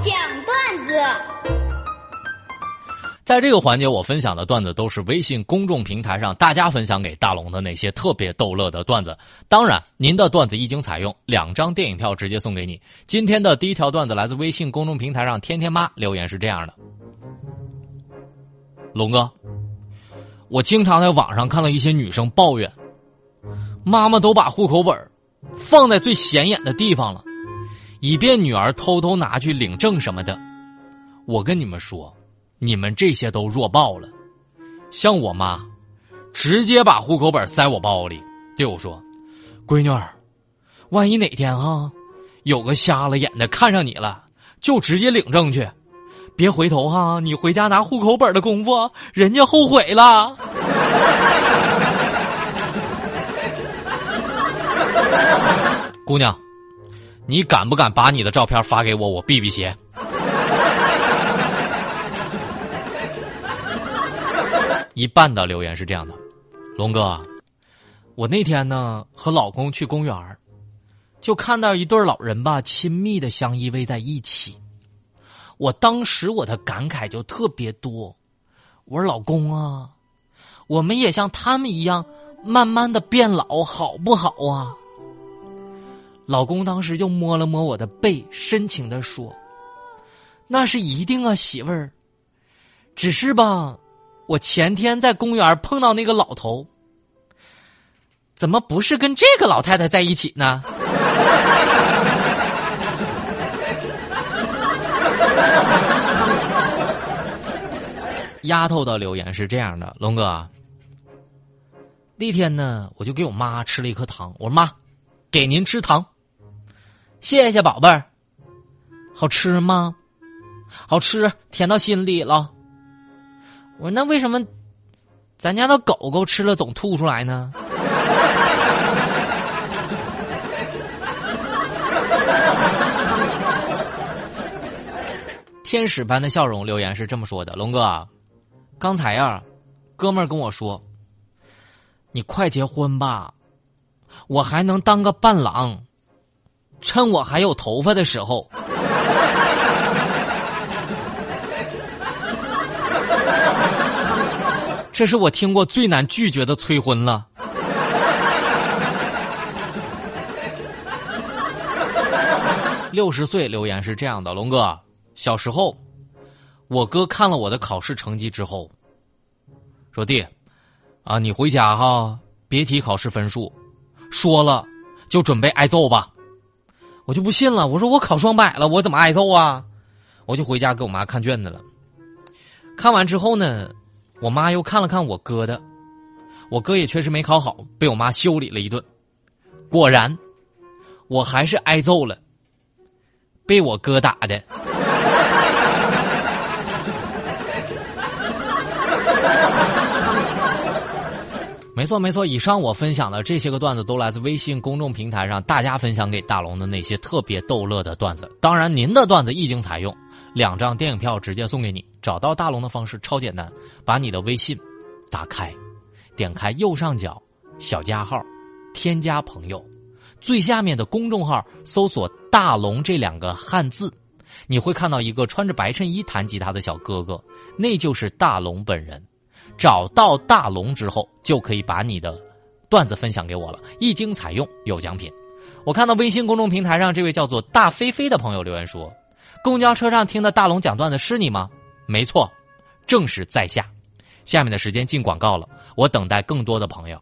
讲段子。在这个环节，我分享的段子都是微信公众平台上大家分享给大龙的那些特别逗乐的段子。当然，您的段子一经采用，两张电影票直接送给你。今天的第一条段子来自微信公众平台上天天妈留言是这样的：龙哥，我经常在网上看到一些女生抱怨，妈妈都把户口本放在最显眼的地方了，以便女儿偷偷拿去领证什么的。我跟你们说。你们这些都弱爆了，像我妈，直接把户口本塞我包里，对我说：“闺女儿，万一哪天哈，有个瞎了眼的看上你了，就直接领证去，别回头哈，你回家拿户口本的功夫，人家后悔了。”姑娘，你敢不敢把你的照片发给我，我避避邪？一半的留言是这样的，龙哥，我那天呢和老公去公园就看到一对老人吧，亲密的相依偎在一起。我当时我的感慨就特别多，我说老公啊，我们也像他们一样，慢慢的变老，好不好啊？老公当时就摸了摸我的背，深情的说：“那是一定啊，媳妇儿，只是吧。”我前天在公园碰到那个老头，怎么不是跟这个老太太在一起呢？丫头的留言是这样的：龙哥，那天呢，我就给我妈吃了一颗糖，我说妈，给您吃糖，谢谢宝贝儿，好吃吗？好吃，甜到心里了。我说那为什么咱家的狗狗吃了总吐出来呢？天使般的笑容留言是这么说的：龙哥，刚才呀，哥们儿跟我说，你快结婚吧，我还能当个伴郎，趁我还有头发的时候。这是我听过最难拒绝的催婚了。六十岁留言是这样的：龙哥，小时候，我哥看了我的考试成绩之后，说弟，啊，你回家哈，别提考试分数，说了就准备挨揍吧。我就不信了，我说我考双百了，我怎么挨揍啊？我就回家给我妈看卷子了。看完之后呢？我妈又看了看我哥的，我哥也确实没考好，被我妈修理了一顿。果然，我还是挨揍了，被我哥打的。没错没错，以上我分享的这些个段子都来自微信公众平台上大家分享给大龙的那些特别逗乐的段子。当然，您的段子一经采用。两张电影票直接送给你。找到大龙的方式超简单，把你的微信打开，点开右上角小加号，添加朋友，最下面的公众号搜索“大龙”这两个汉字，你会看到一个穿着白衬衣弹吉他的小哥哥，那就是大龙本人。找到大龙之后，就可以把你的段子分享给我了。一经采用有奖品。我看到微信公众平台上这位叫做大飞飞的朋友留言说。公交车上听的大龙讲段子是你吗？没错，正是在下。下面的时间进广告了，我等待更多的朋友。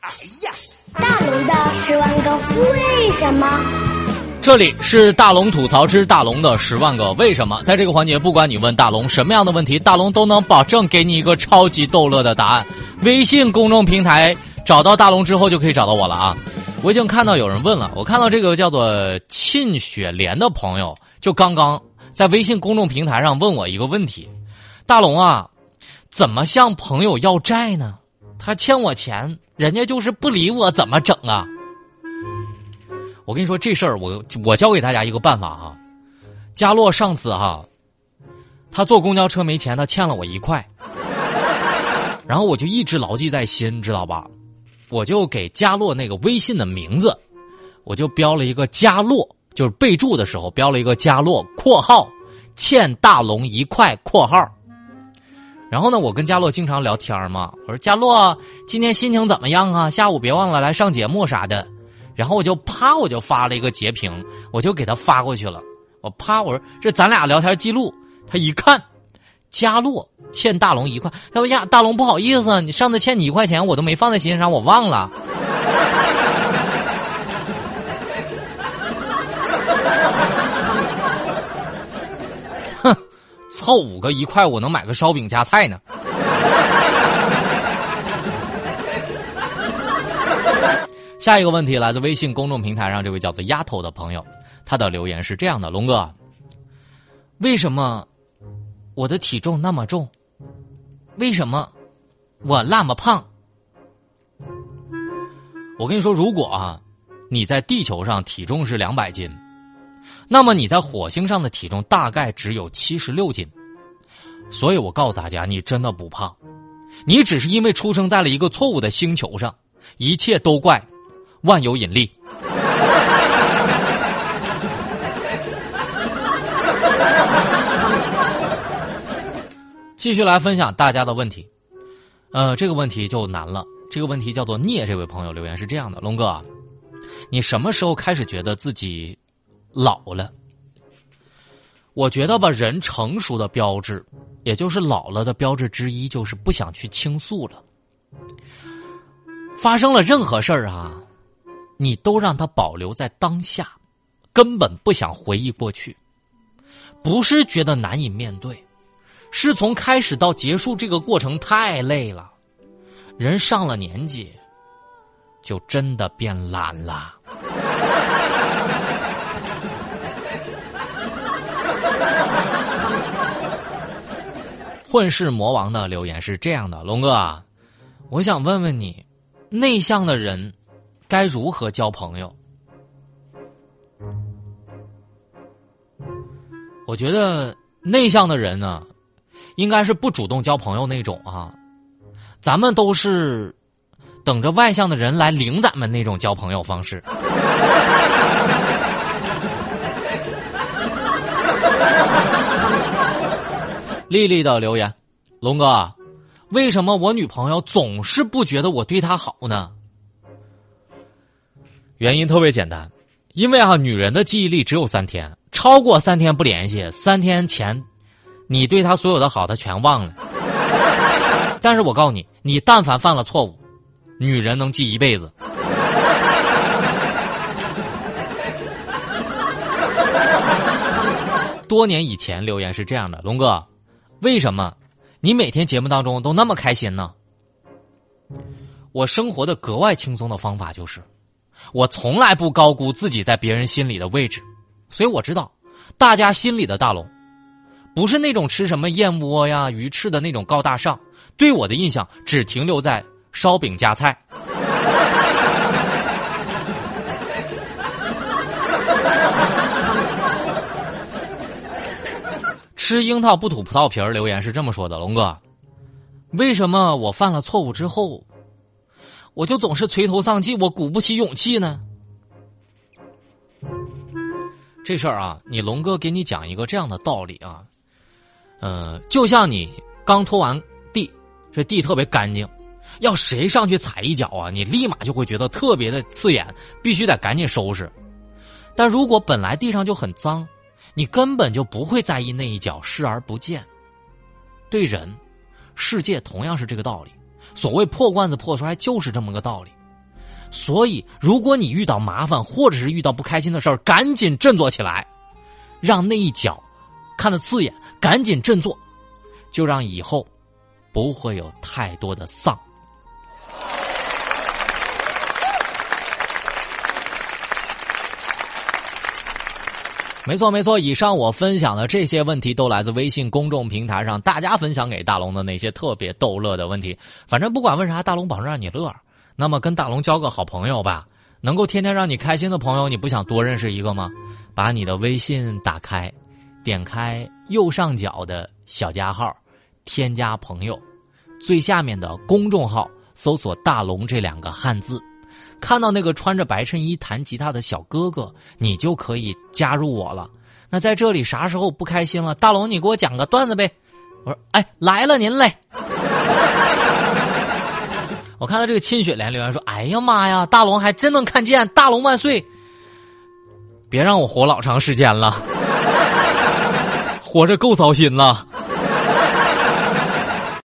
哎呀，大龙的十万个为什么？这里是大龙吐槽之大龙的十万个为什么。在这个环节，不管你问大龙什么样的问题，大龙都能保证给你一个超级逗乐的答案。微信公众平台找到大龙之后，就可以找到我了啊。我已经看到有人问了，我看到这个叫做沁雪莲的朋友，就刚刚在微信公众平台上问我一个问题：大龙啊，怎么向朋友要债呢？他欠我钱，人家就是不理我，怎么整啊？我跟你说这事儿，我我教给大家一个办法哈。佳洛上次哈，他坐公交车没钱，他欠了我一块，然后我就一直牢记在心，知道吧？我就给佳洛那个微信的名字，我就标了一个佳洛就是备注的时候标了一个佳洛（括号欠大龙一块括号）。然后呢，我跟佳洛经常聊天嘛，我说佳洛今天心情怎么样啊？下午别忘了来上节目啥的。然后我就啪，我就发了一个截屏，我就给他发过去了。我啪，我说这咱俩聊天记录。他一看，佳洛欠大龙一块，他说呀，大龙不好意思，你上次欠你一块钱，我都没放在心上，我忘了。哼，凑五个一块，我能买个烧饼加菜呢。下一个问题来自微信公众平台上这位叫做丫头的朋友，他的留言是这样的：龙哥，为什么我的体重那么重？为什么我那么胖？我跟你说，如果啊你在地球上体重是两百斤，那么你在火星上的体重大概只有七十六斤。所以我告诉大家，你真的不胖，你只是因为出生在了一个错误的星球上，一切都怪。万有引力。继续来分享大家的问题，呃，这个问题就难了。这个问题叫做聂，这位朋友留言是这样的：龙哥，你什么时候开始觉得自己老了？我觉得吧，人成熟的标志，也就是老了的标志之一，就是不想去倾诉了。发生了任何事儿啊。你都让他保留在当下，根本不想回忆过去，不是觉得难以面对，是从开始到结束这个过程太累了。人上了年纪，就真的变懒了。混世魔王的留言是这样的：龙哥，我想问问你，内向的人。该如何交朋友？我觉得内向的人呢，应该是不主动交朋友那种啊。咱们都是等着外向的人来领咱们那种交朋友方式。丽丽的留言：龙哥，为什么我女朋友总是不觉得我对她好呢？原因特别简单，因为啊，女人的记忆力只有三天，超过三天不联系，三天前你对她所有的好，她全忘了。但是我告诉你，你但凡犯了错误，女人能记一辈子。多年以前留言是这样的：龙哥，为什么你每天节目当中都那么开心呢？我生活的格外轻松的方法就是。我从来不高估自己在别人心里的位置，所以我知道，大家心里的大龙，不是那种吃什么燕窝呀、鱼翅的那种高大上。对我的印象只停留在烧饼夹菜。吃樱桃不吐葡萄皮儿留言是这么说的：龙哥，为什么我犯了错误之后？我就总是垂头丧气，我鼓不起勇气呢。这事儿啊，你龙哥给你讲一个这样的道理啊，呃，就像你刚拖完地，这地特别干净，要谁上去踩一脚啊，你立马就会觉得特别的刺眼，必须得赶紧收拾。但如果本来地上就很脏，你根本就不会在意那一脚，视而不见。对人，世界同样是这个道理。所谓破罐子破摔，就是这么个道理。所以，如果你遇到麻烦，或者是遇到不开心的事儿，赶紧振作起来，让那一脚看得刺眼，赶紧振作，就让以后不会有太多的丧。没错，没错。以上我分享的这些问题都来自微信公众平台上大家分享给大龙的那些特别逗乐的问题。反正不管问啥，大龙保证让你乐。那么跟大龙交个好朋友吧，能够天天让你开心的朋友，你不想多认识一个吗？把你的微信打开，点开右上角的小加号，添加朋友，最下面的公众号搜索“大龙”这两个汉字。看到那个穿着白衬衣弹吉他的小哥哥，你就可以加入我了。那在这里啥时候不开心了？大龙，你给我讲个段子呗。我说，哎，来了您嘞。我看到这个亲雪莲留言说：“哎呀妈呀，大龙还真能看见，大龙万岁！别让我活老长时间了，活着够糟心了。”